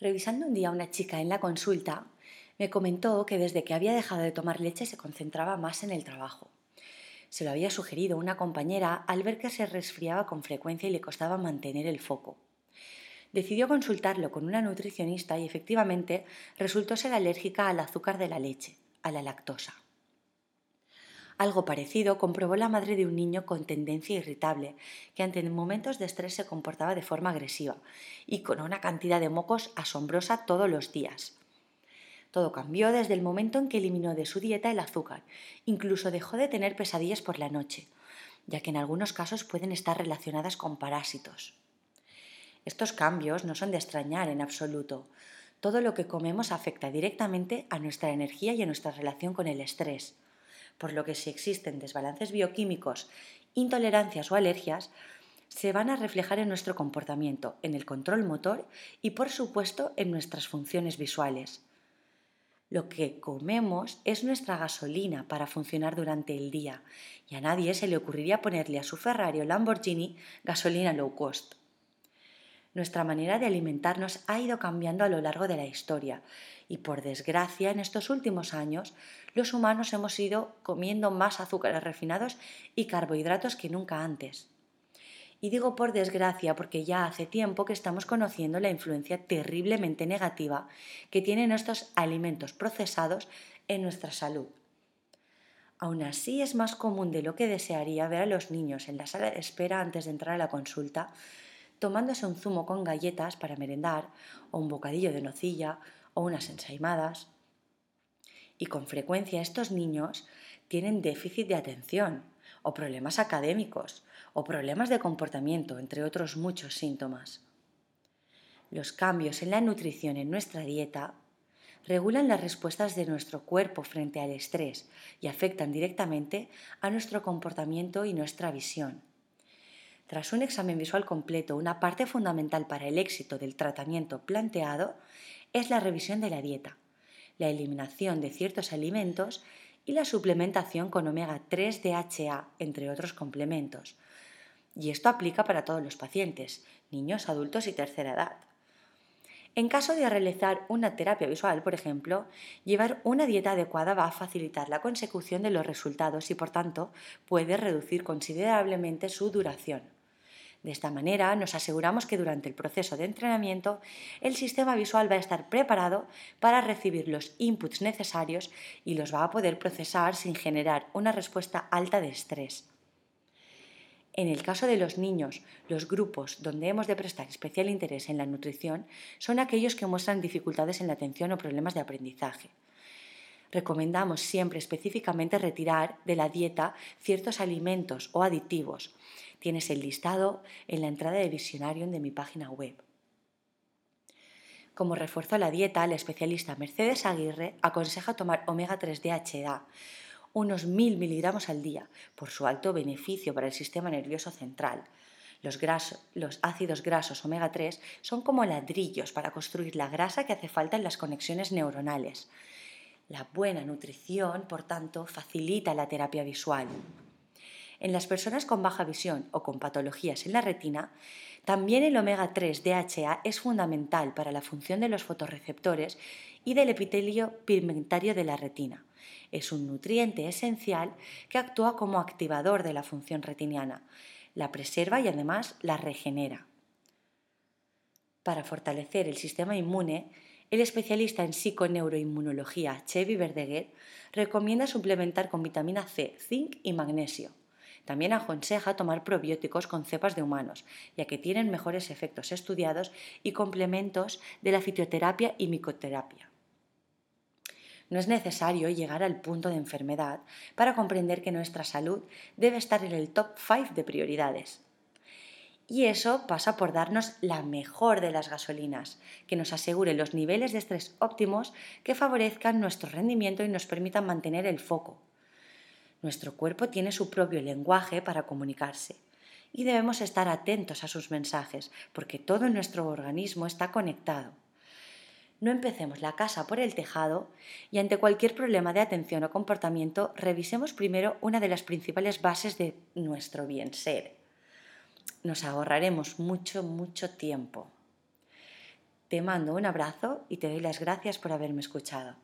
Revisando un día a una chica en la consulta, me comentó que desde que había dejado de tomar leche se concentraba más en el trabajo. Se lo había sugerido una compañera al ver que se resfriaba con frecuencia y le costaba mantener el foco. Decidió consultarlo con una nutricionista y efectivamente resultó ser alérgica al azúcar de la leche, a la lactosa. Algo parecido comprobó la madre de un niño con tendencia irritable, que ante momentos de estrés se comportaba de forma agresiva y con una cantidad de mocos asombrosa todos los días. Todo cambió desde el momento en que eliminó de su dieta el azúcar, incluso dejó de tener pesadillas por la noche, ya que en algunos casos pueden estar relacionadas con parásitos. Estos cambios no son de extrañar en absoluto. Todo lo que comemos afecta directamente a nuestra energía y a nuestra relación con el estrés por lo que si existen desbalances bioquímicos, intolerancias o alergias, se van a reflejar en nuestro comportamiento, en el control motor y por supuesto en nuestras funciones visuales. Lo que comemos es nuestra gasolina para funcionar durante el día y a nadie se le ocurriría ponerle a su Ferrari o Lamborghini gasolina low cost. Nuestra manera de alimentarnos ha ido cambiando a lo largo de la historia y por desgracia en estos últimos años los humanos hemos ido comiendo más azúcares refinados y carbohidratos que nunca antes. Y digo por desgracia porque ya hace tiempo que estamos conociendo la influencia terriblemente negativa que tienen estos alimentos procesados en nuestra salud. Aún así es más común de lo que desearía ver a los niños en la sala de espera antes de entrar a la consulta tomándose un zumo con galletas para merendar, o un bocadillo de nocilla, o unas ensaimadas. Y con frecuencia estos niños tienen déficit de atención, o problemas académicos, o problemas de comportamiento, entre otros muchos síntomas. Los cambios en la nutrición en nuestra dieta regulan las respuestas de nuestro cuerpo frente al estrés y afectan directamente a nuestro comportamiento y nuestra visión. Tras un examen visual completo, una parte fundamental para el éxito del tratamiento planteado es la revisión de la dieta, la eliminación de ciertos alimentos y la suplementación con omega 3 DHA, entre otros complementos. Y esto aplica para todos los pacientes, niños, adultos y tercera edad. En caso de realizar una terapia visual, por ejemplo, llevar una dieta adecuada va a facilitar la consecución de los resultados y, por tanto, puede reducir considerablemente su duración. De esta manera nos aseguramos que durante el proceso de entrenamiento el sistema visual va a estar preparado para recibir los inputs necesarios y los va a poder procesar sin generar una respuesta alta de estrés. En el caso de los niños, los grupos donde hemos de prestar especial interés en la nutrición son aquellos que muestran dificultades en la atención o problemas de aprendizaje. Recomendamos siempre específicamente retirar de la dieta ciertos alimentos o aditivos Tienes el listado en la entrada de Visionarium de mi página web. Como refuerzo a la dieta, la especialista Mercedes Aguirre aconseja tomar omega 3 DHA, unos 1000 miligramos al día, por su alto beneficio para el sistema nervioso central. Los, los, ácidos grasos omega 3 son como ladrillos para construir la grasa que hace falta en las conexiones neuronales. La buena nutrición, por tanto, facilita la terapia visual. En las personas con baja visión o con patologías en la retina, también el omega 3 DHA es fundamental para la función de los fotorreceptores y del epitelio pigmentario de la retina. Es un nutriente esencial que actúa como activador de la función retiniana, la preserva y además la regenera. Para fortalecer el sistema inmune, el especialista en psiconeuroinmunología Chevy Verdeguer recomienda suplementar con vitamina C, zinc y magnesio. También aconseja tomar probióticos con cepas de humanos, ya que tienen mejores efectos estudiados y complementos de la fitoterapia y micoterapia. No es necesario llegar al punto de enfermedad para comprender que nuestra salud debe estar en el top 5 de prioridades. Y eso pasa por darnos la mejor de las gasolinas, que nos asegure los niveles de estrés óptimos que favorezcan nuestro rendimiento y nos permitan mantener el foco, nuestro cuerpo tiene su propio lenguaje para comunicarse y debemos estar atentos a sus mensajes porque todo nuestro organismo está conectado. No empecemos la casa por el tejado y ante cualquier problema de atención o comportamiento revisemos primero una de las principales bases de nuestro bien ser. Nos ahorraremos mucho, mucho tiempo. Te mando un abrazo y te doy las gracias por haberme escuchado.